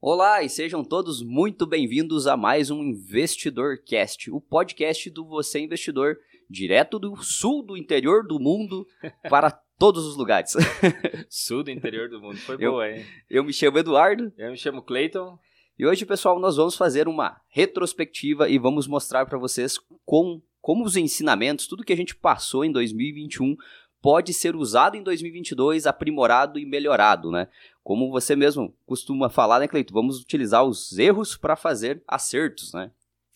Olá e sejam todos muito bem-vindos a mais um Investidor Cast, o podcast do Você Investidor, direto do sul do interior do mundo para todos os lugares. sul do interior do mundo, foi Eu- boa, hein? Eu me chamo Eduardo Eu me chamo Clayton. e hoje, pessoal, nós vamos fazer uma retrospectiva e vamos mostrar para vocês com, como os ensinamentos, tudo que a gente passou em 2021 pode ser usado em 2022, aprimorado e melhorado, né? Como você mesmo costuma falar, né, Cleito? Vamos utilizar os erros para fazer acertos, né?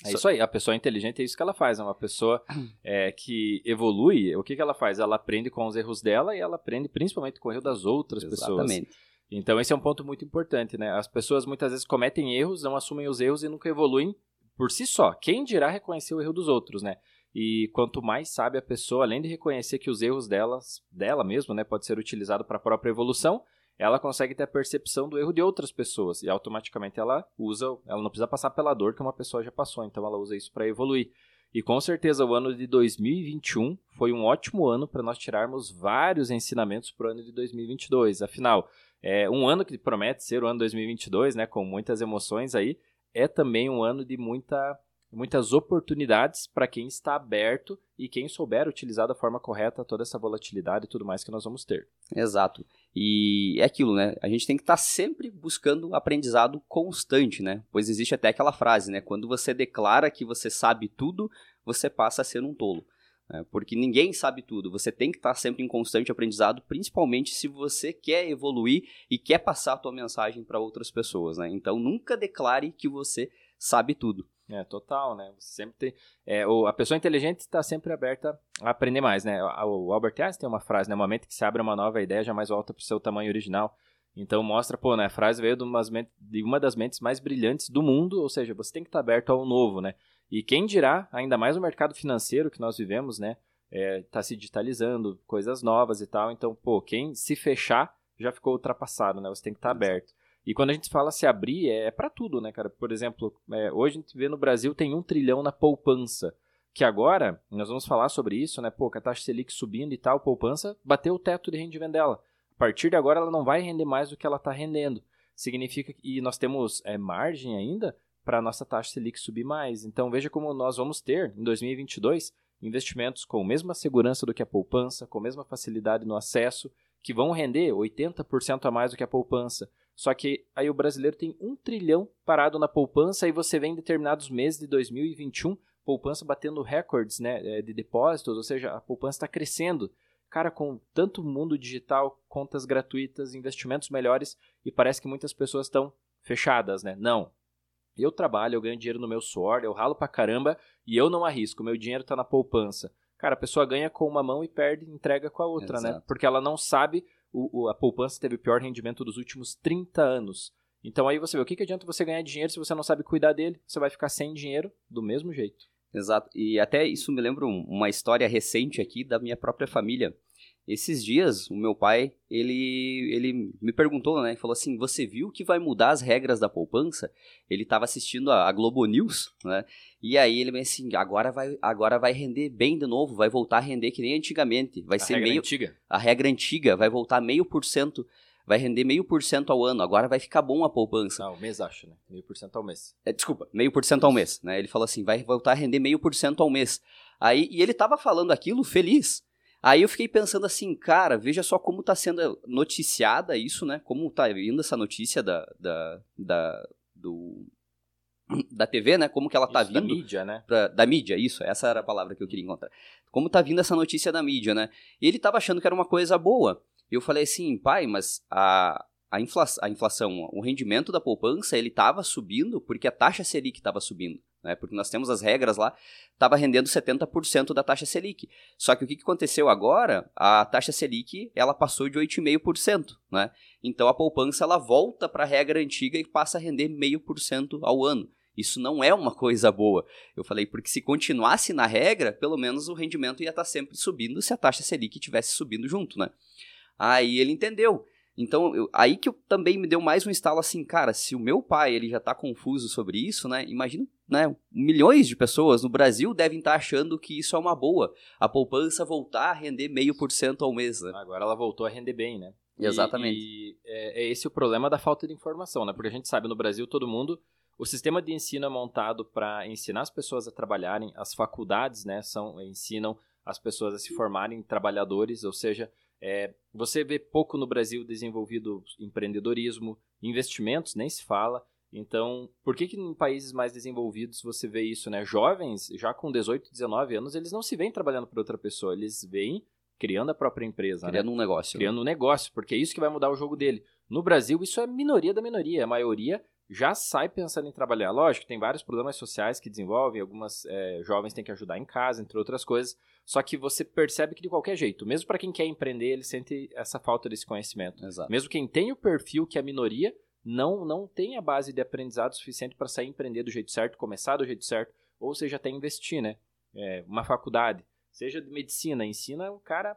É isso aí, a pessoa inteligente é isso que ela faz, é uma pessoa é, que evolui, o que, que ela faz? Ela aprende com os erros dela e ela aprende principalmente com o erro das outras pessoas. Exatamente. Então esse é um ponto muito importante, né? As pessoas muitas vezes cometem erros, não assumem os erros e nunca evoluem por si só. Quem dirá reconhecer o erro dos outros, né? E quanto mais sabe a pessoa, além de reconhecer que os erros delas, dela mesmo, né, pode ser utilizado para a própria evolução, ela consegue ter a percepção do erro de outras pessoas e automaticamente ela usa, ela não precisa passar pela dor que uma pessoa já passou, então ela usa isso para evoluir. E com certeza o ano de 2021 foi um ótimo ano para nós tirarmos vários ensinamentos para o ano de 2022. Afinal, é um ano que promete ser o ano 2022, né, com muitas emoções aí, é também um ano de muita, muitas oportunidades para quem está aberto e quem souber utilizar da forma correta toda essa volatilidade e tudo mais que nós vamos ter. Exato. E é aquilo, né? A gente tem que estar sempre buscando aprendizado constante, né? Pois existe até aquela frase, né? Quando você declara que você sabe tudo, você passa a ser um tolo. né? Porque ninguém sabe tudo. Você tem que estar sempre em constante aprendizado, principalmente se você quer evoluir e quer passar a tua mensagem para outras pessoas, né? Então nunca declare que você sabe tudo. É, total, né? Você sempre tem. É, o- a pessoa inteligente está sempre aberta a aprender mais, né? O, o Albert Einstein tem uma frase, né? No momento que se abre uma nova ideia, jamais volta para o seu tamanho original. Então mostra, pô, né? A frase veio de, umas de uma das mentes mais brilhantes do mundo, ou seja, você tem que estar aberto ao novo, né? E quem dirá, ainda mais no mercado financeiro que nós vivemos, né? É, tá se digitalizando, coisas novas e tal. Então, pô, quem se fechar já ficou ultrapassado, né? Você tem que estar Exato. aberto. E quando a gente fala se abrir, é, para tudo, né, cara? Por exemplo, é, hoje a gente vê no Brasil tem um trilhão na poupança. Que agora, nós vamos falar sobre isso, né? Pô, com a taxa Selic subindo e tal, poupança bateu o teto de rendimento dela. A partir de agora, ela não vai render mais do que ela está rendendo. Significa que e nós temos é, margem ainda para a nossa taxa Selic subir mais. Então, veja como nós vamos ter, em 2022, investimentos com a mesma segurança do que a poupança, com a mesma facilidade no acesso, que vão render 80% a mais do que a poupança. Só que aí o brasileiro tem um trilhão parado na poupança e você vê em determinados meses de 2021 poupança batendo recordes né, eh, de depósitos, ou seja, a poupança está crescendo. Cara, com tanto mundo digital, contas gratuitas, investimentos melhores e parece que muitas pessoas estão fechadas, né? Não. Eu trabalho, eu ganho dinheiro no meu suor, eu ralo pra caramba e eu não arrisco, meu dinheiro tá na poupança. Cara, a pessoa ganha com uma mão e perde, entrega com a outra, né? Exato. Porque ela não sabe o, o- a poupança teve o pior rendimento dos últimos 30 anos. Então aí você vê, o que, que adianta você ganhar dinheiro se você não sabe cuidar dele? Você vai ficar sem dinheiro do mesmo jeito. Exato. E até isso me lembra um- uma história recente aqui da minha própria família. Esses dias, o meu pai, ele, ele me perguntou, né? Falou assim, você viu que vai mudar as regras da poupança? Ele estava assistindo a, a Globo News, né? E aí ele me disse assim, agora vai, agora vai render bem de novo, vai voltar a render que nem antigamente. Vai a ser regra meio... antiga. A regra antiga vai voltar meio por cento, vai render meio por cento ao ano. Agora vai ficar bom a poupança. Não, mês acho, né? Meio por cento ao mês. É, desculpa, meio por cento ao mês, né? Ele falou assim, vai voltar a render meio por cento ao mês. Aí, e ele tava falando aquilo feliz. Aí eu fiquei pensando assim, cara, veja só como tá sendo noticiada isso, né? Como tá vindo essa notícia da, da, da, do, da TV, né? Como que ela tá Isso, da vindo mídia, né? pra- da mídia, isso, essa era a palavra que eu queria encontrar. Como tá vindo essa notícia da mídia, né? E ele tava achando que era uma coisa boa. Eu falei assim, pai, mas a, a, infla, a inflação, o rendimento da poupança, ele tava subindo porque a taxa Selic estava subindo, né? Porque nós temos as regras lá, tava rendendo 70% da taxa Selic. Só que o que, aconteceu agora? A taxa Selic, ela passou de 8,5%, né? Então a poupança, ela volta para a regra antiga e passa a render 0,5% ao ano. Isso não é uma coisa boa. Eu falei, porque se continuasse na regra, pelo menos o rendimento ia estar sempre subindo se a taxa Selic estivesse subindo junto, né? Aí ele entendeu. Então, eu- aí que eu também me deu mais um estalo assim, cara, se o meu pai ele já tá confuso sobre isso, né? Imagina, né? Milhões de pessoas no Brasil devem estar achando que isso é uma boa. A poupança voltar a render meio por cento ao mês, né? Agora ela voltou a render bem, né? Exatamente. E, e é, é, esse o problema da falta de informação, né? Porque a gente sabe no Brasil todo mundo o sistema de ensino é montado para ensinar as pessoas a trabalharem, as faculdades, né, são ensinam as pessoas a se formarem trabalhadores, ou seja, é, você vê pouco no Brasil desenvolvido empreendedorismo, investimentos nem se fala. Então, por que, que em países mais desenvolvidos você vê isso, né? Jovens, já com 18, 19 anos, eles não se veem trabalhando para outra pessoa, eles vêm criando a própria empresa. Criando né? um negócio. Criando né? um negócio, porque é isso que vai mudar o jogo dele. No Brasil, isso é minoria da minoria. A maioria já sai pensando em trabalhar. Lógico, tem vários problemas sociais que desenvolvem, algumas é, jovens têm que ajudar em casa, entre outras coisas. Só que você percebe que de qualquer jeito, mesmo para quem quer empreender, ele sente essa falta desse conhecimento. Exato. Mesmo quem tem o perfil que é a minoria, não, não tem a base de aprendizado suficiente para sair empreender do jeito certo, começar do jeito certo, ou seja, até investir, né? É, uma faculdade, seja de medicina, ensina o cara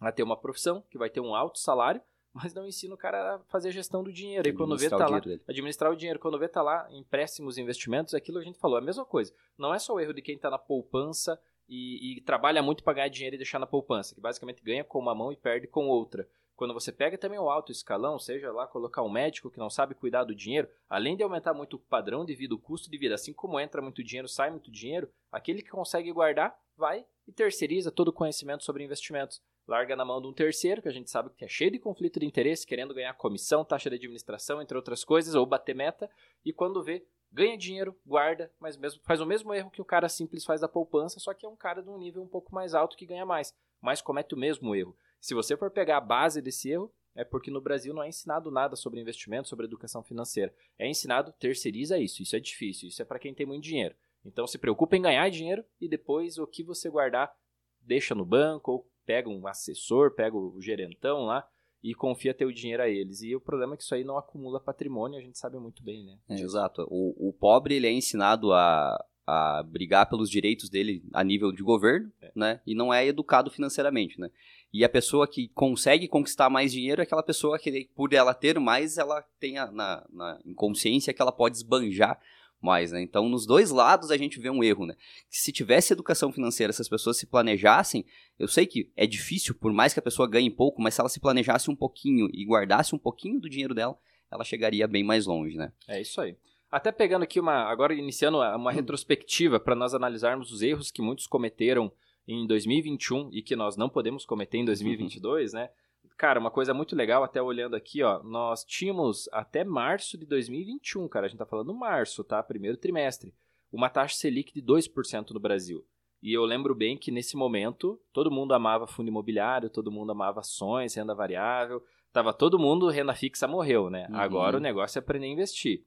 a ter uma profissão que vai ter um alto salário, mas não ensina o cara a fazer a gestão do dinheiro. E quando vê tá lá, dele. administrar o dinheiro, quando vê tá lá, empréstimos, investimentos, aquilo a gente falou, é a mesma coisa. Não é só o erro de quem está na poupança e, e trabalha muito para ganhar dinheiro e deixar na poupança, que basicamente ganha com uma mão e perde com outra. Quando você pega também o alto escalão, seja lá colocar um médico que não sabe cuidar do dinheiro, além de aumentar muito o padrão de vida, o custo de vida, assim como entra muito dinheiro, sai muito dinheiro, aquele que consegue guardar vai e terceiriza todo o conhecimento sobre investimentos. Larga na mão de um terceiro, que a gente sabe que é cheio de conflito de interesse, querendo ganhar comissão, taxa de administração, entre outras coisas, ou bater meta, e quando vê, ganha dinheiro, guarda, mas mesmo, faz o mesmo erro que o cara simples faz da poupança, só que é um cara de um nível um pouco mais alto que ganha mais, mas comete o mesmo erro. Se você for pegar a base desse erro, é porque no Brasil não é ensinado nada sobre investimento, sobre educação financeira. É ensinado terceiriza isso, isso é difícil, isso é para quem tem muito dinheiro. Então se preocupa em ganhar dinheiro e depois o que você guardar deixa no banco ou pega um assessor, pega o gerentão lá e confia teu dinheiro a eles. E o problema é que isso aí não acumula patrimônio, a gente sabe muito bem, né? É, exato. O, o pobre ele é ensinado a, a brigar pelos direitos dele a nível de governo, é. né? E não é educado financeiramente, né? E a pessoa que consegue conquistar mais dinheiro é aquela pessoa que, por ela ter mais, ela tem a, na, na inconsciência que ela pode esbanjar mais, né? Então, nos dois lados a gente vê um erro, né? Se tivesse educação financeira, se as pessoas se planejassem, eu sei que é difícil, por mais que a pessoa ganhe pouco, mas se ela se planejasse um pouquinho e guardasse um pouquinho do dinheiro dela, ela chegaria bem mais longe, né? É isso aí. Até pegando aqui uma, agora iniciando uma retrospectiva para nós analisarmos os erros que muitos cometeram em 2021 e que nós não podemos cometer em 2022, uhum. né? Cara, uma coisa muito legal, até olhando aqui, ó, nós tínhamos até março de 2021, cara, a gente tá falando março, tá? Primeiro trimestre, uma taxa Selic de 2% no Brasil. E eu lembro bem que nesse momento todo mundo amava fundo imobiliário, todo mundo amava ações, renda variável, tava todo mundo, renda fixa morreu, né? Uhum. Agora o negócio é aprender a investir.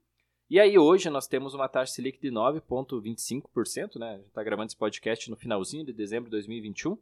E aí hoje nós temos uma taxa Selic de 9,25%, né? A gente está gravando esse podcast no finalzinho de dezembro de 2021.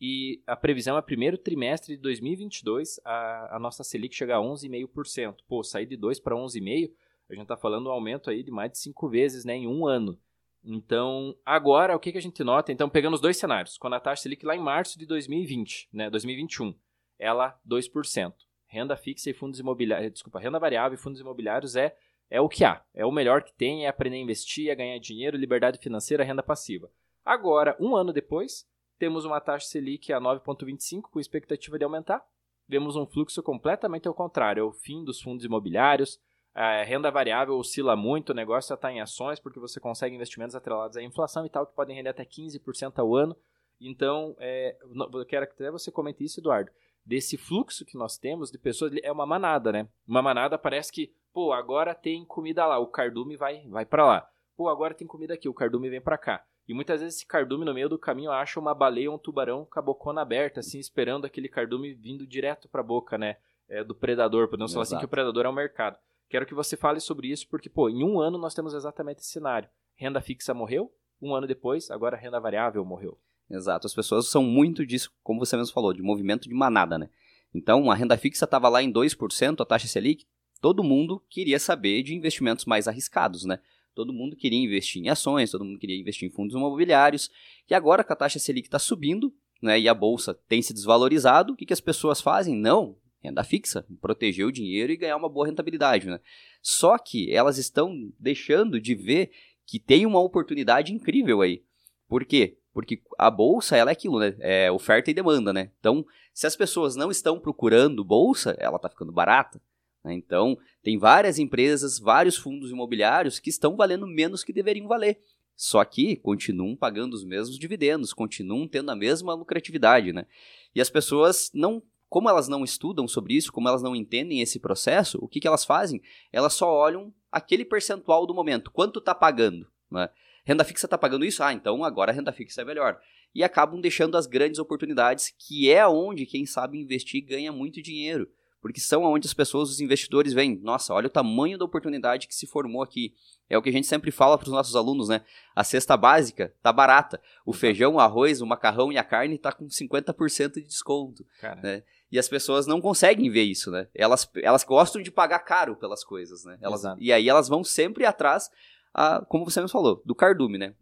E a previsão é primeiro trimestre de 2022, a, a nossa Selic chega a 11,5%. Pô, sair de 2 para 11,5%, a gente está falando um aumento aí de mais de 5 vezes né, em um ano. Então, agora, o que, que a gente nota? Então, pegando os dois cenários. Quando a taxa Selic lá em março de 2020, né, 2021, ela 2%. Renda fixa e fundos imobiliários, desculpa, renda variável e fundos imobiliários é, é o que há. É o melhor que tem, é aprender a investir, é ganhar dinheiro, liberdade financeira, renda passiva. Agora, um ano depois, temos uma taxa Selic a 9,25 com expectativa de aumentar. Vemos um fluxo completamente ao contrário, é o fim dos fundos imobiliários, a renda variável oscila muito, o negócio já está em ações porque você consegue investimentos atrelados à inflação e tal, que podem render até 15% ao ano. Então, é, eu quero que até você comente isso, Eduardo. Desse fluxo que nós temos de pessoas, é uma manada, né? Uma manada parece que, pô, agora tem comida lá, o cardume vai, vai para lá. Pô, agora tem comida aqui, o cardume vem para cá. E muitas vezes esse cardume no meio do caminho acha uma baleia ou um tubarão com a bocona aberta, assim, esperando aquele cardume vindo direto para a boca, né? É, do predador, podemos Exato. falar assim que o predador é o mercado. Quero que você fale sobre isso, porque, pô, em um ano nós temos exatamente esse cenário. Renda fixa morreu, um ano depois, agora renda variável morreu. Exato, as pessoas são muito disso, como você mesmo falou, de movimento de manada, né? Então, a renda fixa estava lá em 2%, a taxa Selic, todo mundo queria saber de investimentos mais arriscados, né? Todo mundo queria investir em ações, todo mundo queria investir em fundos imobiliários. E agora que a taxa Selic está subindo né, e a bolsa tem se desvalorizado, o que, que as pessoas fazem? Não, renda fixa, proteger o dinheiro e ganhar uma boa rentabilidade. Né? Só que elas estão deixando de ver que tem uma oportunidade incrível aí. Por quê? Porque a bolsa, ela é aquilo, né? É oferta e demanda, né? Então, se as pessoas não estão procurando bolsa, ela está ficando barata. Né? Então, tem várias empresas, vários fundos imobiliários que estão valendo menos que deveriam valer. Só que continuam pagando os mesmos dividendos, continuam tendo a mesma lucratividade, né? E as pessoas não como elas não estudam sobre isso, como elas não entendem esse processo, o que, que elas fazem? Elas só olham aquele percentual do momento, quanto está pagando. Né? Renda fixa está pagando isso? Ah, então agora a renda fixa é melhor. E acabam deixando as grandes oportunidades, que é onde quem sabe investir ganha muito dinheiro. Porque são onde as pessoas, os investidores, veem, nossa, olha o tamanho da oportunidade que se formou aqui. É o que a gente sempre fala para os nossos alunos, né? A cesta básica tá barata. O feijão, o arroz, o macarrão e a carne tá com 50% de desconto. Né? E as pessoas não conseguem ver isso, né? Elas, elas gostam de pagar caro pelas coisas, né? Elas, e aí elas vão sempre atrás, a, como você mesmo falou, do cardume, né?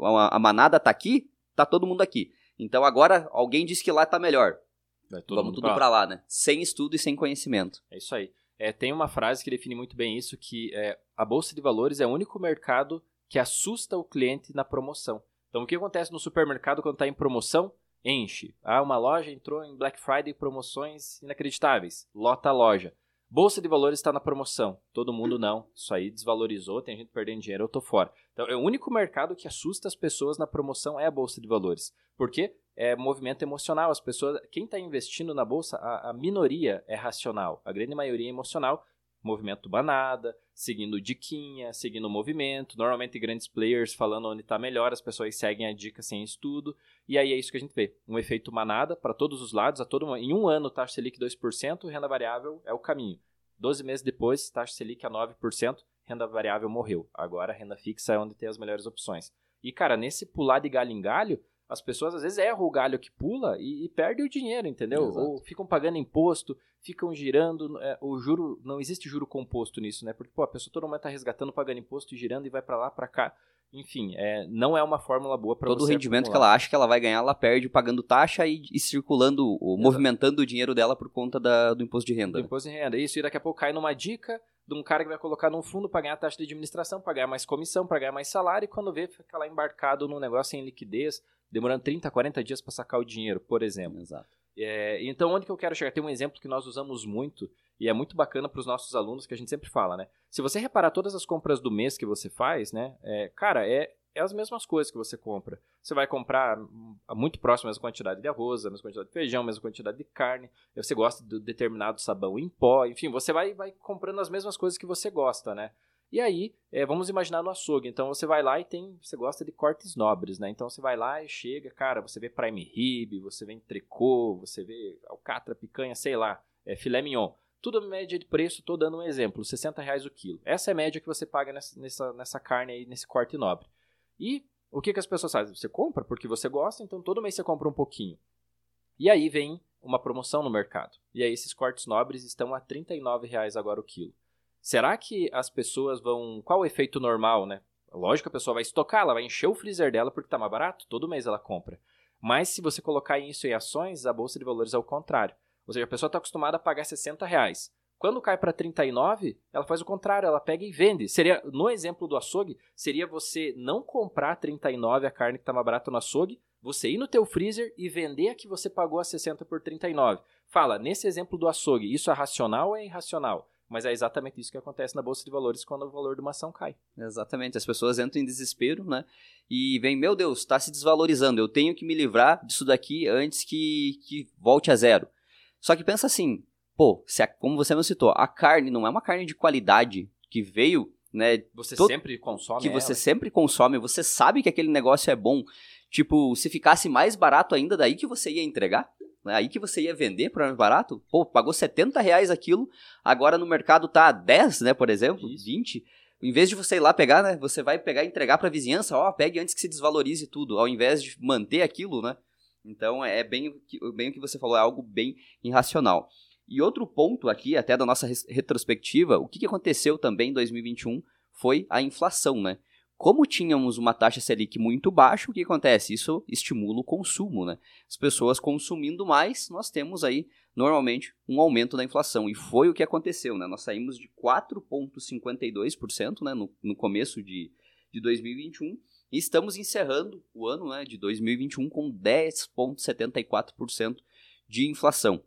A, a, manada tá aqui, tá todo mundo aqui. Então agora alguém diz que lá tá melhor. Vamos tudo para lá. lá, né? Sem estudo e sem conhecimento. É isso aí. É, tem uma frase que define muito bem isso, que é, a Bolsa de Valores é o único mercado que assusta o cliente na promoção. Então, o que acontece no supermercado quando está em promoção? enche. Ah, uma loja entrou em Black Friday promoções inacreditáveis. Lota a loja. Bolsa de valores está na promoção. Todo mundo não. Isso aí desvalorizou, tem gente perdendo dinheiro, eu tô fora. Então, é o único mercado que assusta as pessoas na promoção é a bolsa de valores. Por quê? É movimento emocional. As pessoas, quem está investindo na bolsa, a, a minoria é racional. A grande maioria é emocional movimento banada, seguindo diquinha, seguindo o movimento. Normalmente grandes players falando onde está melhor, as pessoas seguem a dica sem estudo. E aí é isso que a gente vê. Um efeito manada para todos os lados. A todo, em um ano, taxa Selic 2%, renda variável é o caminho. 12 meses depois, taxa Selic a 9%, renda variável morreu. Agora, renda fixa é onde tem as melhores opções. E, cara, nesse pular de galho em galho, as pessoas às vezes erram o galho que pula e, e perdem o dinheiro, entendeu? Exato. Ou ficam pagando imposto, ficam girando. É, o juro. Não existe juro composto nisso, né? Porque pô, a pessoa todo momento está resgatando, pagando imposto, girando e vai para lá, para cá. Enfim, é, não é uma fórmula boa para Todo o rendimento acumular. que ela acha que ela vai ganhar, ela perde pagando taxa e, e circulando, ou, movimentando o dinheiro dela por conta da, do imposto de renda. Do né? imposto de renda, isso. E daqui a pouco cai numa dica de um cara que vai colocar num fundo para ganhar taxa de administração, para ganhar mais comissão, para ganhar mais salário, e quando vê, fica lá embarcado num negócio sem liquidez, demorando 30, 40 dias para sacar o dinheiro, por exemplo. Exato. É, então, onde que eu quero chegar? Tem um exemplo que nós usamos muito e é muito bacana para os nossos alunos que a gente sempre fala, né? Se você reparar todas as compras do mês que você faz, né? É, cara, é, é as mesmas coisas que você compra. Você vai comprar muito próximo a mesma quantidade de arroz, a mesma quantidade de feijão, a mesma quantidade de carne. Você gosta de determinado sabão em pó, enfim, você vai, vai comprando as mesmas coisas que você gosta, né? E aí, é, vamos imaginar no açougue. Então você vai lá e tem. Você gosta de cortes nobres, né? Então você vai lá e chega, cara, você vê prime rib, você vê entrecô, você vê alcatra, picanha, sei lá, é, filé mignon. Tudo média de preço, estou dando um exemplo, 60 reais o quilo. Essa é a média que você paga nessa, nessa, nessa carne aí, nesse corte nobre. E o que, que as pessoas fazem? Você compra porque você gosta, então todo mês você compra um pouquinho. E aí vem uma promoção no mercado. E aí esses cortes nobres estão a R$ reais agora o quilo. Será que as pessoas vão. Qual o efeito normal, né? Lógico a pessoa vai estocar, ela vai encher o freezer dela porque está mais barato, todo mês ela compra. Mas se você colocar isso em ações, a bolsa de valores é o contrário. Ou seja, a pessoa está acostumada a pagar 60 reais. Quando cai para 39, ela faz o contrário, ela pega e vende. Seria, no exemplo do açougue, seria você não comprar 39 a carne que está mais barata no açougue, você ir no teu freezer e vender a que você pagou a 60 por 39. Fala, nesse exemplo do açougue, isso é racional ou é irracional? Mas é exatamente isso que acontece na bolsa de valores quando o valor de uma ação cai. Exatamente. As pessoas entram em desespero, né? E vem, meu Deus, está se desvalorizando. Eu tenho que me livrar disso daqui antes que, que volte a zero. Só que pensa assim, pô, se a, como você me citou, a carne não é uma carne de qualidade que veio, né? Você todo, sempre consome. Que ela. você sempre consome, você sabe que aquele negócio é bom. Tipo, se ficasse mais barato ainda, daí que você ia entregar? Né? Aí que você ia vender por mais barato? Pô, pagou 70 reais aquilo, agora no mercado tá 10, né, por exemplo, Isso. 20. Em vez de você ir lá pegar, né, você vai pegar e entregar para a vizinhança, ó, pegue antes que se desvalorize tudo, ao invés de manter aquilo, né? Então é bem, bem o que você falou, é algo bem irracional. E outro ponto aqui, até da nossa retrospectiva, o que aconteceu também em 2021 foi a inflação, né? Como tínhamos uma taxa Selic muito baixa, o que acontece? Isso estimula o consumo, né? As pessoas consumindo mais, nós temos aí, normalmente, um aumento da inflação. E foi o que aconteceu, né? Nós saímos de 4,52% né, no, no começo de, de 2021 E estamos encerrando o ano né, de 2021 com 10,74% de inflação.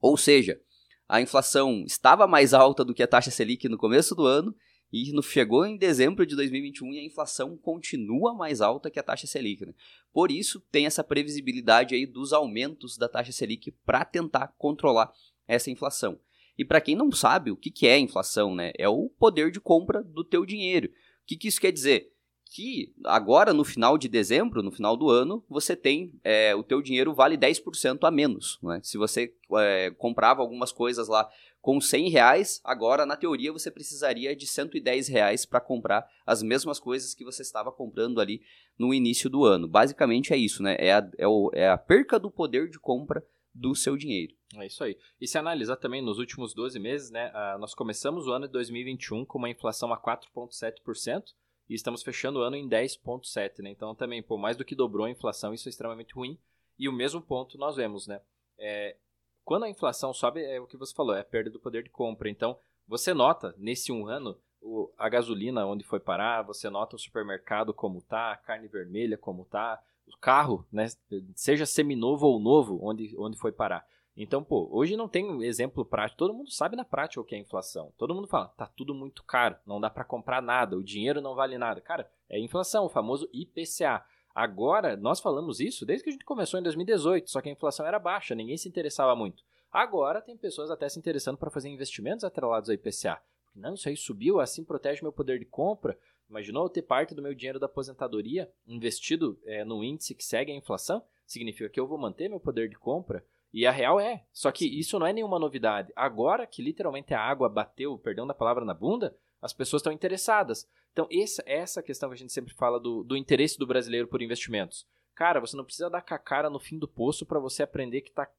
Ou seja, a inflação estava mais alta do que a taxa Selic no começo do ano e chegou em dezembro de 2021 e a inflação continua mais alta que a taxa Selic. Né? Por isso, tem essa previsibilidade aí dos aumentos da taxa Selic para tentar controlar essa inflação. E para quem não sabe o que, que é inflação, né? é o poder de compra do teu dinheiro. O que, que isso quer dizer? Que agora no final de dezembro, no final do ano, você tem é, o teu dinheiro vale 10% a menos. Né? Se você é, comprava algumas coisas lá com 100 reais, agora na teoria você precisaria de 110 reais para comprar as mesmas coisas que você estava comprando ali no início do ano. Basicamente é isso, né? É a, é, o, é a perca do poder de compra do seu dinheiro. É isso aí. E se analisar também nos últimos 12 meses, né, uh, nós começamos o ano de 2021 com uma inflação a 4,7%, e estamos fechando o ano em 10,7, né? Então também, pô, mais do que dobrou a inflação, isso é extremamente ruim. E o mesmo ponto nós vemos, né? É, quando a inflação sobe, é o que você falou, é a perda do poder de compra. Então, você nota nesse um ano o, a gasolina onde foi parar, você nota o supermercado como tá, a carne vermelha como tá, o carro, né, seja seminovo ou novo, onde, onde foi parar. Então, pô, hoje não tem exemplo prático. Todo mundo sabe na prática o que é inflação. Todo mundo fala, tá tudo muito caro, não dá para comprar nada, o dinheiro não vale nada. Cara, é inflação, o famoso IPCA. Agora, nós falamos isso desde que a gente começou em 2018, só que a inflação era baixa, ninguém se interessava muito. Agora tem pessoas até se interessando para fazer investimentos atrelados ao IPCA. Não, isso aí subiu, assim protege meu poder de compra. Imaginou eu ter parte do meu dinheiro da aposentadoria investido é, no índice que segue a inflação? Significa que eu vou manter meu poder de compra? E a real é. Só que isso não é nenhuma novidade. Agora que literalmente a água bateu, perdão da palavra, na bunda, as pessoas estão interessadas. Então, essa, essa questão que a gente sempre fala do, do interesse do brasileiro por investimentos. Cara, você não precisa dar com a cara no fim do poço para você aprender que está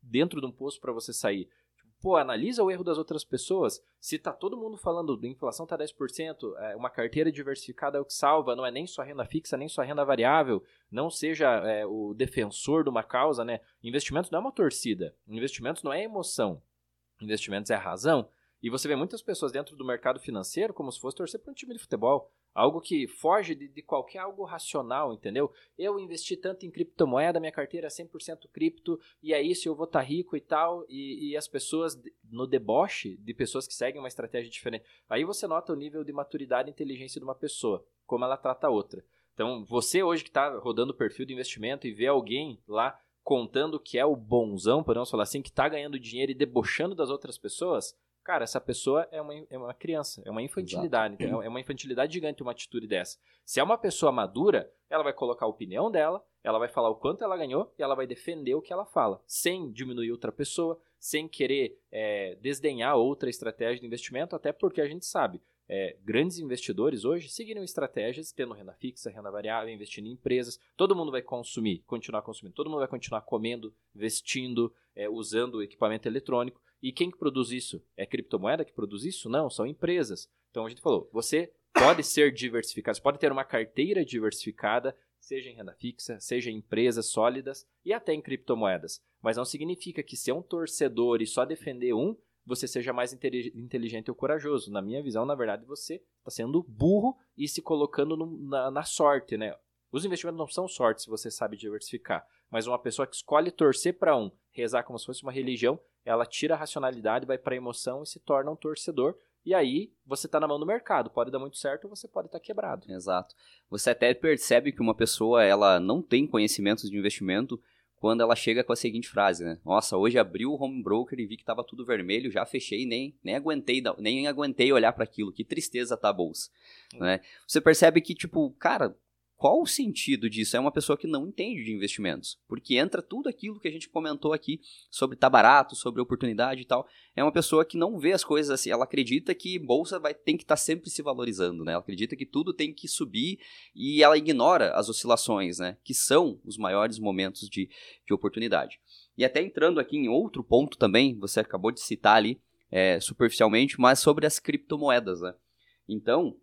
dentro de um poço para você sair. Pô, analisa o erro das outras pessoas. Se tá todo mundo falando da inflação tá 10%, é, uma carteira diversificada é o que salva, não é nem só renda fixa, nem só renda variável, não seja é, o defensor de uma causa, né? Investimentos não é uma torcida, investimentos não é emoção, investimentos é razão. E você vê muitas pessoas dentro do mercado financeiro como se fosse torcer para um time de futebol. Algo que foge de, de, qualquer algo racional, entendeu? Eu investi tanto em criptomoeda, minha carteira é 100% cripto, e é isso, eu vou estar tá rico e tal, e, e, as pessoas, no deboche de pessoas que seguem uma estratégia diferente. Aí você nota o nível de maturidade e inteligência de uma pessoa, como ela trata a outra. Então, você hoje que está rodando o perfil de investimento e vê alguém lá contando que é o bonzão, podemos falar assim, que está ganhando dinheiro e debochando das outras pessoas, Cara, essa pessoa é uma, é uma criança, é uma infantilidade, é uma infantilidade gigante uma atitude dessa. Se é uma pessoa madura, ela vai colocar a opinião dela, ela vai falar o quanto ela ganhou e ela vai defender o que ela fala, sem diminuir outra pessoa, sem querer é, desdenhar outra estratégia de investimento, até porque a gente sabe, é, grandes investidores hoje seguiram estratégias tendo renda fixa, renda variável, investindo em empresas. Todo mundo vai consumir, continuar consumindo, todo mundo vai continuar comendo, vestindo, é, usando equipamento eletrônico. E quem que produz isso? É criptomoeda que produz isso? Não, são empresas. Então a gente falou, você pode ser diversificado, você pode ter uma carteira diversificada, seja em renda fixa, seja em empresas sólidas e até em criptomoedas. Mas não significa que ser um torcedor e só defender um, você seja mais inteligente ou corajoso. Na minha visão, na verdade, você está sendo burro e se colocando no, na, na sorte, né? Os investimentos não são sorte se você sabe diversificar, mas uma pessoa que escolhe torcer para um, rezar como se fosse uma religião, ela tira a racionalidade, vai para a emoção e se torna um torcedor. E aí você está na mão do mercado, pode dar muito certo ou você pode estar tá quebrado. Exato. Você até percebe que uma pessoa ela não tem conhecimentos de investimento quando ela chega com a seguinte frase, né? Nossa, hoje abriu o home broker e vi que estava tudo vermelho, já fechei, nem nem aguentei, nem aguentei olhar para aquilo. Que tristeza tá a bolsa, hum. né? Você percebe que tipo, cara, qual o sentido disso? É uma pessoa que não entende de investimentos, porque entra tudo aquilo que a gente comentou aqui sobre tá barato, sobre oportunidade e tal. É uma pessoa que não vê as coisas assim, ela acredita que bolsa vai tem que estar tá sempre se valorizando, né? Ela acredita que tudo tem que subir e ela ignora as oscilações, né? Que são os maiores momentos de, de oportunidade. E até entrando aqui em outro ponto também, você acabou de citar ali é, superficialmente, mas sobre as criptomoedas, né? Então,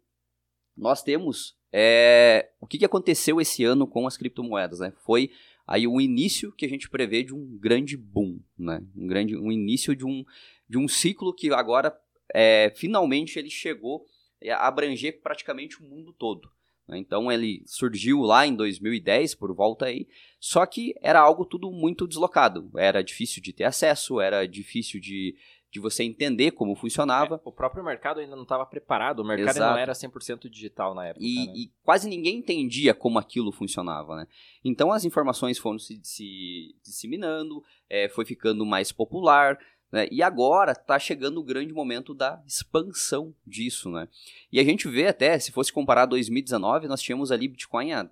nós temos é, o que, que aconteceu esse ano com as criptomoedas, né? Foi aí o início que a gente prevê de um grande boom, né? Um grande, um início de um, de um ciclo que agora é, finalmente ele chegou a abranger praticamente o mundo todo. Né? Então ele surgiu lá em 2010, por volta aí, só que era algo tudo muito deslocado. Era difícil de ter acesso, era difícil de, de você entender como funcionava. É, o próprio mercado ainda não estava preparado, o mercado Exato. não era 100% digital na época. E, né? e, quase ninguém entendia como aquilo funcionava, né? Então as informações foram se, se disseminando, é, foi ficando mais popular, né? E agora está chegando o grande momento da expansão disso, né? E a gente vê até, se fosse comparar 2019, nós tínhamos ali Bitcoin a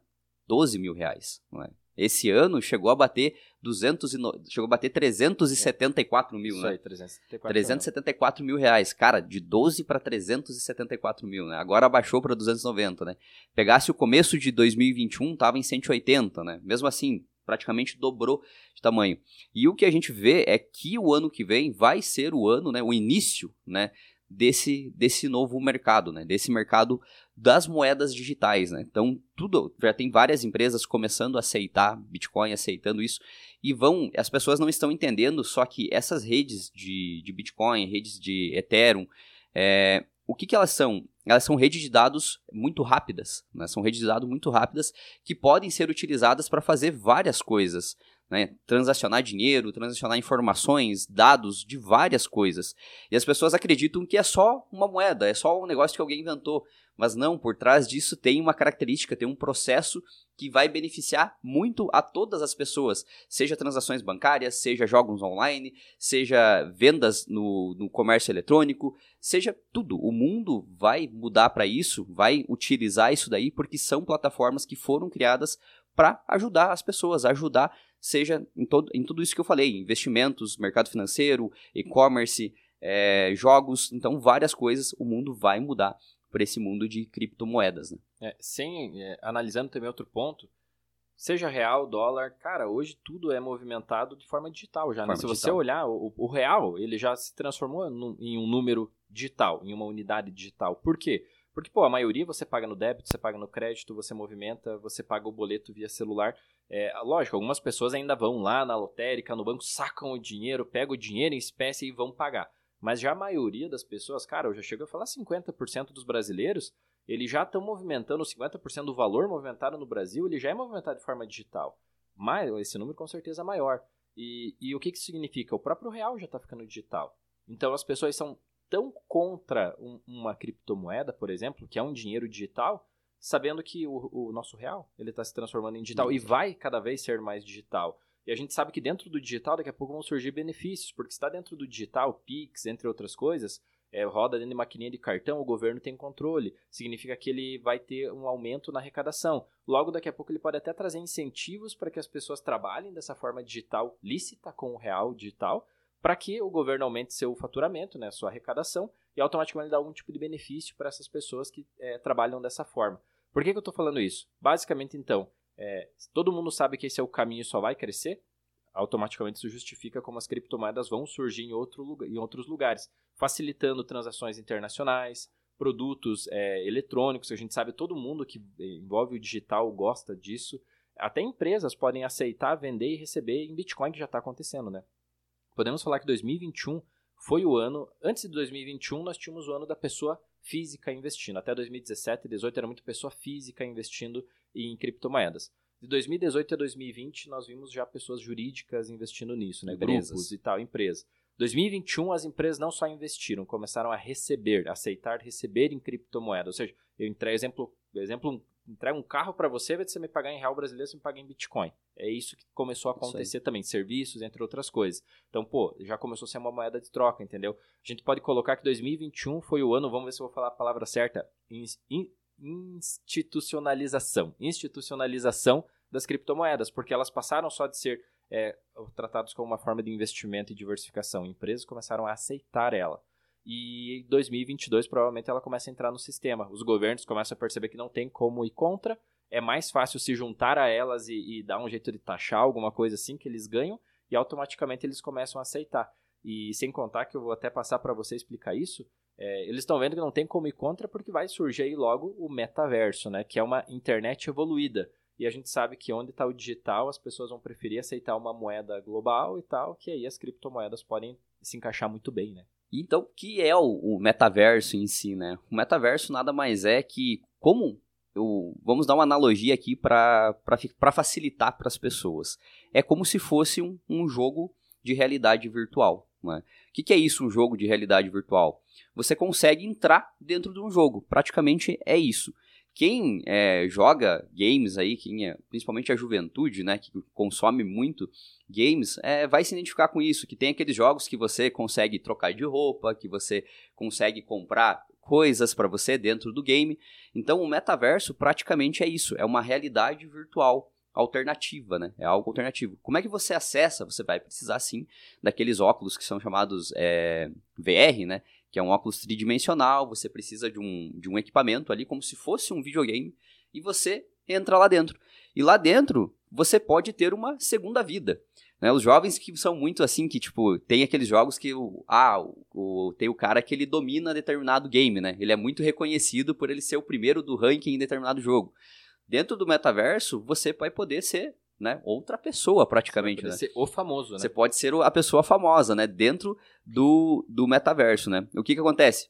12 mil reais, não é? Esse ano chegou a bater 200 e no... chegou a bater 374 mil, Isso né? Aí, 374, 374 mil reais. Cara, de 12 para 374 mil, né? Agora baixou para 290, né? Pegasse o começo de 2021, tava em 180, né? Mesmo assim, praticamente dobrou de tamanho. E o que a gente vê é que o ano que vem vai ser o ano, né, o início, né, desse, desse novo mercado, né, desse mercado das moedas digitais, né. Então tudo já tem várias empresas começando a aceitar Bitcoin, aceitando isso e vão, as pessoas não estão entendendo só que essas redes de, de Bitcoin, redes de Ethereum, é, o que, que elas são? Elas são redes de dados muito rápidas, né? são redes de dados muito rápidas que podem ser utilizadas para fazer várias coisas. Né? Transacionar dinheiro, transacionar informações, dados de várias coisas. E as pessoas acreditam que é só uma moeda, é só um negócio que alguém inventou. Mas não, por trás disso tem uma característica, tem um processo que vai beneficiar muito a todas as pessoas, seja transações bancárias, seja jogos online, seja vendas no, no comércio eletrônico, seja tudo. O mundo vai mudar para isso, vai utilizar isso daí, porque são plataformas que foram criadas para ajudar as pessoas, ajudar, seja em, todo, em tudo isso que eu falei, investimentos, mercado financeiro, e-commerce, é, jogos, então várias coisas, o mundo vai mudar para esse mundo de criptomoedas. Né? É, sem, é, analisando também outro ponto, seja real, dólar, cara, hoje tudo é movimentado de forma digital já. Né? Se digital. você olhar, o, o, real, ele já se transformou no, em um número digital, em uma unidade digital. Por quê? Porque, pô, a maioria você paga no débito, você paga no crédito, você movimenta, você paga o boleto via celular. É, lógico, algumas pessoas ainda vão lá na lotérica, no banco, sacam o dinheiro, pegam o dinheiro em espécie e vão pagar. Mas já a maioria das pessoas, cara, eu já chego a falar 50% dos brasileiros, eles já estão movimentando 50% do valor movimentado no Brasil, ele já é movimentado de forma digital. Mas esse número com certeza é maior. E, e o que, que significa? O próprio real já está ficando digital. Então as pessoas são tão contra um, uma criptomoeda, por exemplo, que é um dinheiro digital, sabendo que o, o nosso real ele está se transformando em digital e vai cada vez ser mais digital. E a gente sabe que dentro do digital daqui a pouco vão surgir benefícios, porque está dentro do digital, Pix, entre outras coisas, é, roda dentro de maquininha de cartão, o governo tem controle. Significa que ele vai ter um aumento na arrecadação. Logo, daqui a pouco, ele pode até trazer incentivos para que as pessoas trabalhem dessa forma digital lícita com o real digital, para que o governo aumente seu faturamento, né, sua arrecadação, e automaticamente dá algum tipo de benefício para essas pessoas que é, trabalham dessa forma. Por que, que eu estou falando isso? Basicamente, então, é, todo mundo sabe que esse é o caminho e só vai crescer, automaticamente isso justifica como as criptomoedas vão surgir em, outro lugar, em outros lugares, facilitando transações internacionais, produtos é, eletrônicos, a gente sabe todo mundo que envolve o digital gosta disso, até empresas podem aceitar, vender e receber em Bitcoin, que já está acontecendo, né? Podemos falar que 2021 foi o ano, antes de 2021 nós tínhamos o ano da pessoa física investindo, até 2017 e 2018 era muito pessoa física investindo em criptomoedas. De 2018 a 2020, nós vimos já pessoas jurídicas investindo nisso, né? Empresas. Grupos e tal, empresas. 2021, as empresas não só investiram, começaram a receber, aceitar receber em criptomoeda. Ou seja, eu entrego exemplo, exemplo entrego um carro para você, vai você me pagar em real brasileiro, você me paga em Bitcoin. É isso que começou a acontecer também, serviços, entre outras coisas. Então, pô, já começou a ser uma moeda de troca, entendeu? A gente pode colocar que 2021 foi o ano, vamos ver se eu vou falar a palavra certa, in, in, institucionalização. Institucionalização das criptomoedas, porque elas passaram só de ser é, tratadas como uma forma de investimento e diversificação. Empresas começaram a aceitar ela. E em 2022, provavelmente, ela começa a entrar no sistema. Os governos começam a perceber que não tem como ir contra, é mais fácil se juntar a elas e, e dar um jeito de taxar alguma coisa assim que eles ganham, e automaticamente eles começam a aceitar. E sem contar que eu vou até passar para você explicar isso, é, eles estão vendo que não tem como ir contra porque vai surgir aí logo o metaverso, né? Que é uma internet evoluída. E a gente sabe que onde está o digital, as pessoas vão preferir aceitar uma moeda global e tal, que aí as criptomoedas podem se encaixar muito bem, né? Então, o que é o, o metaverso em si, né? O metaverso nada mais é que, como eu, vamos dar uma analogia aqui para facilitar para as pessoas. É como se fosse um, um jogo de realidade virtual. Né? O que, que é isso, um jogo de realidade virtual? Você consegue entrar dentro de um jogo, praticamente é isso quem é, joga games aí, quem é, principalmente a juventude, né, que consome muito games, é, vai se identificar com isso, que tem aqueles jogos que você consegue trocar de roupa, que você consegue comprar coisas para você dentro do game. Então o metaverso praticamente é isso, é uma realidade virtual alternativa, né? É algo alternativo. Como é que você acessa? Você vai precisar sim daqueles óculos que são chamados é, VR, né? Que é um óculos tridimensional, você precisa de um, de um equipamento ali como se fosse um videogame, e você entra lá dentro. E lá dentro você pode ter uma segunda vida. Né? Os jovens que são muito assim, que tipo, tem aqueles jogos que o, ah, o, tem o cara que ele domina determinado game, né? Ele é muito reconhecido por ele ser o primeiro do ranking em determinado jogo. Dentro do metaverso, você vai poder ser né, outra pessoa praticamente, você né? ser o famoso, né? Você pode ser a pessoa famosa, né, dentro do, do metaverso, né? O que que acontece?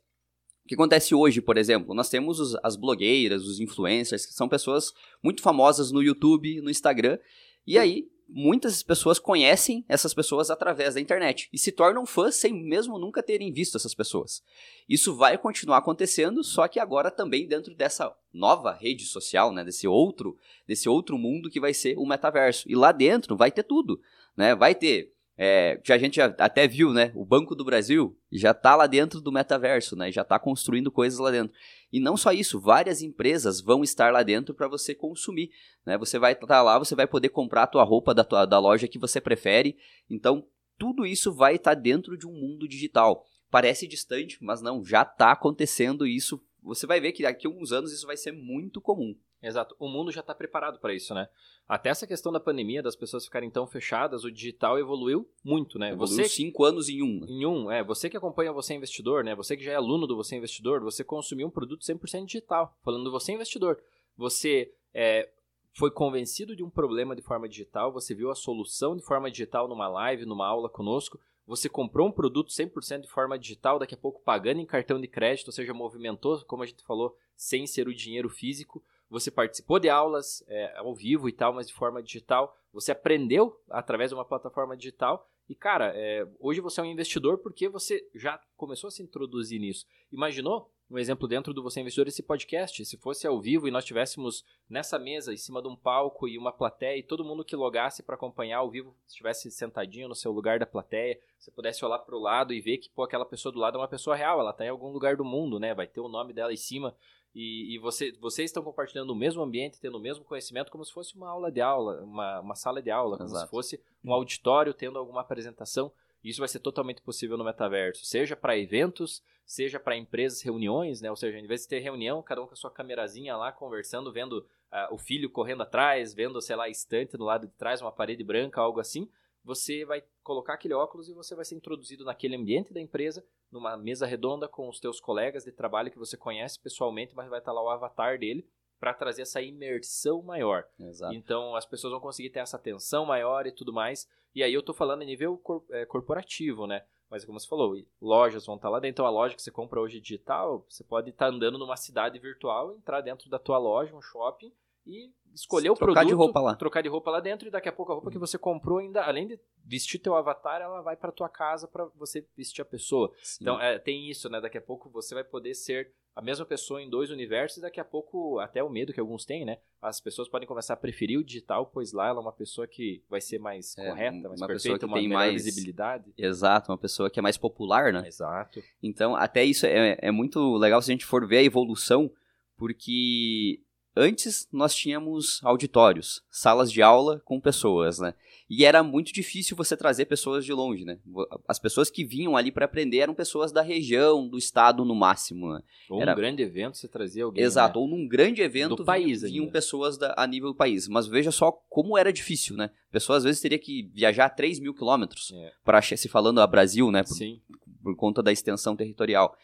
O que acontece hoje, por exemplo? Nós temos os, as blogueiras, os influencers, que são pessoas muito famosas no YouTube, no Instagram, e aí muitas pessoas conhecem essas pessoas através da internet e se tornam fãs sem mesmo nunca terem visto essas pessoas. Isso vai continuar acontecendo, só que agora também dentro dessa nova rede social, né, desse outro, desse outro mundo que vai ser o metaverso. E lá dentro vai ter tudo, né? Vai ter é, que a gente já até viu, né? O Banco do Brasil já está lá dentro do metaverso, né? Já está construindo coisas lá dentro. E não só isso, várias empresas vão estar lá dentro para você consumir, né? Você vai estar tá lá, você vai poder comprar a tua roupa da, tua, da loja que você prefere. Então, tudo isso vai estar tá dentro de um mundo digital. Parece distante, mas não, já está acontecendo isso. Você vai ver que daqui a uns anos isso vai ser muito comum. Exato. O mundo já está preparado para isso, né? Até essa questão da pandemia, das pessoas ficarem tão fechadas, o digital evoluiu muito, né? Evoluiu você cinco anos em um. Em um, é. Você que acompanha Você Investidor, né? Você que já é aluno do Você Investidor, você consumiu um produto 100% digital. Falando do Você Investidor. Você é, foi convencido de um problema de forma digital, você viu a solução de forma digital numa live, numa aula conosco, você comprou um produto 100% de forma digital, daqui a pouco pagando em cartão de crédito, ou seja, movimentou, como a gente falou, sem ser o dinheiro físico você participou de aulas é, ao vivo e tal, mas de forma digital, você aprendeu através de uma plataforma digital e, cara, é, hoje você é um investidor porque você já começou a se introduzir nisso. Imaginou um exemplo dentro do Você Investidor esse podcast? Se fosse ao vivo e nós tivéssemos nessa mesa, em cima de um palco e uma plateia, e todo mundo que logasse para acompanhar ao vivo estivesse sentadinho no seu lugar da plateia, você pudesse olhar para o lado e ver que pô, aquela pessoa do lado é uma pessoa real, ela está em algum lugar do mundo, né? Vai ter o nome dela em cima e, e você, vocês estão compartilhando o mesmo ambiente, tendo o mesmo conhecimento, como se fosse uma aula de aula, uma, uma sala de aula, como Exato. se fosse um auditório tendo alguma apresentação. Isso vai ser totalmente possível no metaverso, seja para eventos, seja para empresas, reuniões, né? Ou seja, em vez de ter reunião, cada um com a sua camerazinha lá conversando, vendo uh, o filho correndo atrás, vendo, sei lá, estante do lado de trás, uma parede branca, algo assim, você vai colocar aquele óculos e você vai ser introduzido naquele ambiente da empresa, numa mesa redonda com os teus colegas de trabalho que você conhece pessoalmente, mas vai estar lá o avatar dele para trazer essa imersão maior. Exato. Então as pessoas vão conseguir ter essa atenção maior e tudo mais. E aí eu estou falando a nível cor é, corporativo, né? Mas como você falou, lojas vão estar lá dentro. Então a loja que você compra hoje digital, você pode estar andando numa cidade virtual, entrar dentro da tua loja, um shopping e escolher o trocar produto, de roupa lá. trocar de roupa lá dentro e daqui a pouco a roupa que você comprou ainda, além de vestir teu avatar, ela vai para tua casa para você vestir a pessoa. Sim. Então é, tem isso, né? Daqui a pouco você vai poder ser a mesma pessoa em dois universos e daqui a pouco até o medo que alguns têm, né? As pessoas podem começar a preferir o digital, pois lá ela é uma pessoa que vai ser mais é, correta, mais uma perfeita, pessoa que uma tem mais visibilidade. Exato, uma pessoa que é mais popular, né? Exato. Então até isso é, é muito legal se a gente for ver a evolução, porque Antes nós tínhamos auditórios, salas de aula com pessoas, né? E era muito difícil você trazer pessoas de longe, né? As pessoas que vinham ali para aprender eram pessoas da região, do estado no máximo. Né? Ou era... num grande evento você trazia alguém. Exato, né? ou num grande evento do país vinham, pessoas da, a nível do país. Mas veja só como era difícil, né? A pessoa às vezes teria que viajar 3 mil quilômetros é. para se falando a Brasil, né? Por, Sim. por conta da extensão territorial.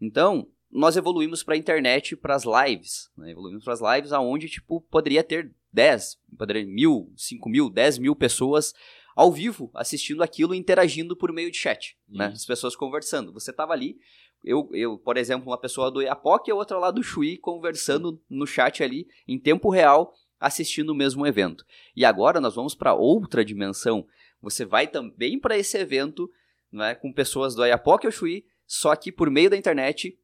Então, nós evoluímos para a internet, para as lives. Né? Evoluímos para as lives aonde tipo, poderia ter 10, poderia mil, 5 mil, 10 mil pessoas ao vivo assistindo aquilo interagindo por meio de chat. Né? As pessoas conversando. Você estava ali eu, eu, por exemplo, uma pessoa do Iapoc e outra lá do Chuí conversando no chat ali em tempo real, assistindo o mesmo evento. E agora nós vamos para outra dimensão. Você vai também para esse evento né, com pessoas do Iapoc e o Chuí, só que por meio da internet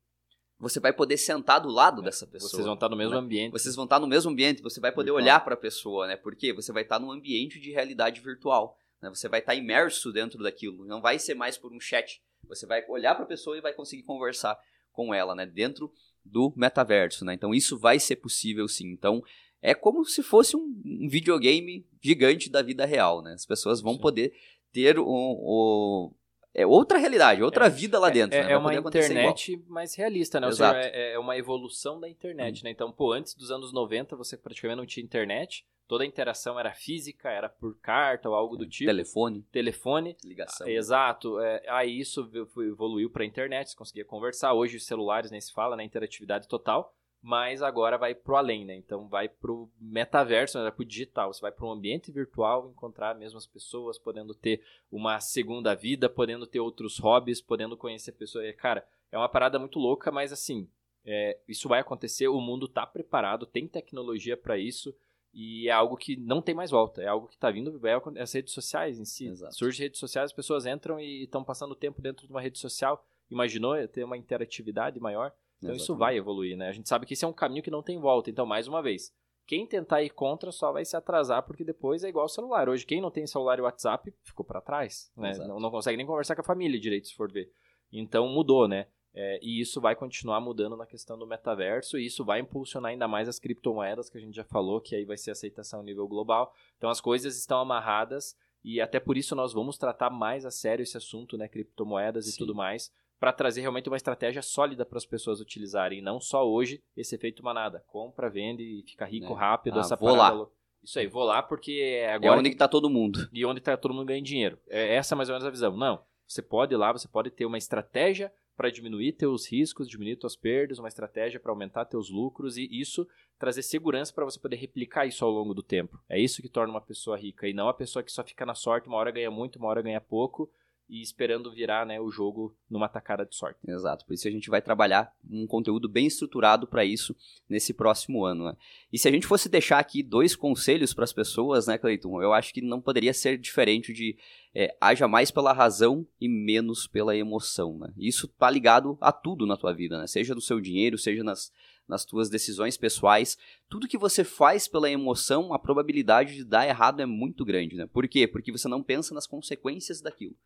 você vai poder sentar do lado é, dessa pessoa. Vocês vão estar no mesmo né? ambiente. Vocês vão estar no mesmo ambiente, você vai poder virtual. olhar para a pessoa, né? Porque você vai estar num ambiente de realidade virtual. Né? Você vai estar imerso dentro daquilo. Não vai ser mais por um chat. Você vai olhar para a pessoa e vai conseguir conversar com ela, né? Dentro do metaverso, né? Então isso vai ser possível sim. Então é como se fosse um, um videogame gigante da vida real, né? As pessoas vão sim. poder ter o, o é outra realidade, outra é, vida lá dentro. É, né? é uma internet mais realista, né? Exato. Seja, é, é, uma evolução da internet, hum. né? Então, pô, antes dos anos 90 você praticamente não tinha internet, toda a interação era física, era por carta ou algo do tipo. Telefone. Telefone. Ligação. Exato. É, aí isso evoluiu para a internet, você conseguia conversar. Hoje os celulares nem se fala, né? Interatividade total mas agora vai pro além, né? Então vai pro metaverso, né? vai pro digital. Você vai para um ambiente virtual, encontrar mesmas pessoas, podendo ter uma segunda vida, podendo ter outros hobbies, podendo conhecer pessoas. Cara, é uma parada muito louca, mas assim, é, isso vai acontecer. O mundo tá preparado, tem tecnologia para isso. E é algo que não tem mais volta, é algo que está vindo, é as redes sociais em si. Exato. Surge redes sociais, as pessoas entram e estão passando tempo dentro de uma rede social. Imaginou ter uma interatividade maior? Então Exatamente. isso vai evoluir, né? A gente sabe que esse é um caminho que não tem volta. Então, mais uma vez, quem tentar ir contra só vai se atrasar, porque depois é igual ao celular. Hoje, quem não tem celular e WhatsApp ficou para trás, né? Não, não, consegue nem conversar com a família direito, se for ver. Então mudou, né? É, e isso vai continuar mudando na questão do metaverso, e isso vai impulsionar ainda mais as criptomoedas, que a gente já falou, que aí vai ser aceitação a nível global. Então as coisas estão amarradas, e até por isso nós vamos tratar mais a sério esse assunto, né? Criptomoedas Sim. e tudo mais, para trazer realmente uma estratégia sólida para as pessoas utilizarem, não só hoje esse efeito manada, compra, vende e fica rico é. rápido, ah, essa vou parada. lá. Isso aí, vou lá porque agora é onde que tá todo mundo. E onde tá todo mundo ganhando dinheiro. É essa é mais ou menos a visão. Não, você pode ir lá, você pode ter uma estratégia para diminuir teus riscos, diminuir tuas perdas, uma estratégia para aumentar teus lucros e isso trazer segurança para você poder replicar isso ao longo do tempo. É isso que torna uma pessoa rica e não a pessoa que só fica na sorte, uma hora ganha muito, uma hora ganha pouco e esperando virar né, o jogo numa tacada de sorte. Exato, por isso a gente vai trabalhar um conteúdo bem estruturado para isso nesse próximo ano. Né? E se a gente fosse deixar aqui dois conselhos para as pessoas, né, Cleiton? Eu acho que não poderia ser diferente de é, haja mais pela razão e menos pela emoção. Né? Isso tá ligado a tudo na tua vida, né? seja no seu dinheiro, seja nas, nas tuas decisões pessoais. Tudo que você faz pela emoção, a probabilidade de dar errado é muito grande. Né? Por quê? Porque você não pensa nas consequências daquilo.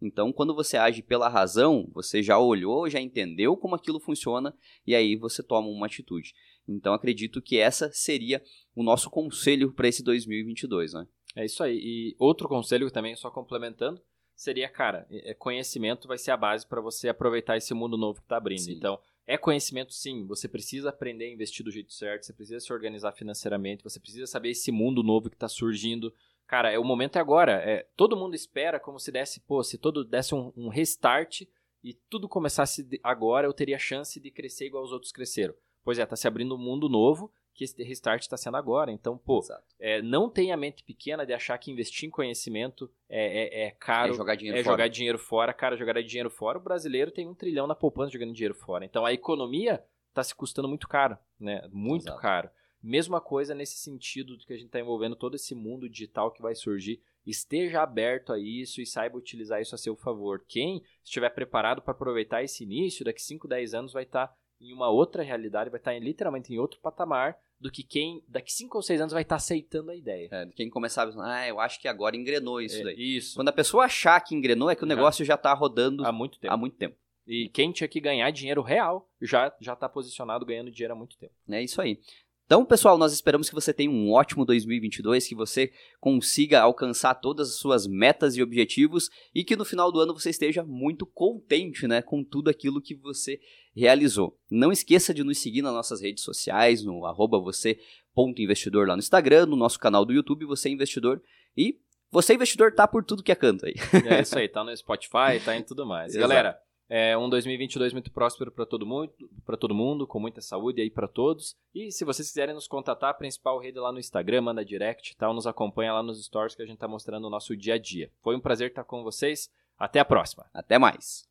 Então, quando você age pela razão, você já olhou, já entendeu como aquilo funciona e aí você toma uma atitude. Então, acredito que essa seria o nosso conselho para esse 2022, né? É isso aí. E outro conselho também, só complementando, seria, cara, é, conhecimento vai ser a base para você aproveitar esse mundo novo que está abrindo. Sim. Então, é conhecimento sim, você precisa aprender a investir do jeito certo, você precisa se organizar financeiramente, você precisa saber esse mundo novo que está surgindo, cara, é o momento é agora. É, todo mundo espera como se desse, pô, se todo desse um, um restart e tudo começasse agora, eu teria chance de crescer igual os outros cresceram. Pois é, tá se abrindo um mundo novo que esse restart está sendo agora. Então, pô, é, não tenha mente pequena de achar que investir em conhecimento é, é, é caro. É jogar dinheiro é fora. jogar dinheiro fora. Cara, jogar dinheiro fora, o brasileiro tem um trilhão na poupança jogando dinheiro fora. Então, a economia está se custando muito caro, né? Muito Exato. caro. Mesma coisa nesse sentido de que a gente está envolvendo todo esse mundo digital que vai surgir. Esteja aberto a isso e saiba utilizar isso a seu favor. Quem estiver preparado para aproveitar esse início, daqui 5, 10 anos vai estar tá em uma outra realidade, vai estar tá literalmente em outro patamar do que quem daqui 5 ou 6 anos vai estar tá aceitando a ideia. É, quem começar a ah, eu acho que agora engrenou isso é, daí. Isso. Quando a pessoa achar que engrenou, é que o negócio já está rodando há muito tempo. Há muito tempo. E quem tinha que ganhar dinheiro real já já está posicionado ganhando dinheiro há muito tempo. É isso aí. Então, pessoal, nós esperamos que você tenha um ótimo 2022, que você consiga alcançar todas as suas metas e objetivos e que no final do ano você esteja muito contente, né, com tudo aquilo que você realizou. Não esqueça de nos seguir nas nossas redes sociais, no arroba você.investidor lá no Instagram, no nosso canal do YouTube, Você Investidor e você Investidor tá por tudo que é canto aí. É isso aí, tá no Spotify, tá em tudo mais. Galera, é um 2022 muito próspero para todo mundo, para todo mundo, com muita saúde aí para todos. E se vocês quiserem nos contatar, a principal rede lá no Instagram, manda direct, tal, nos acompanha lá nos stories que a gente tá mostrando o nosso dia a dia. Foi um prazer estar com vocês. Até a próxima. Até mais.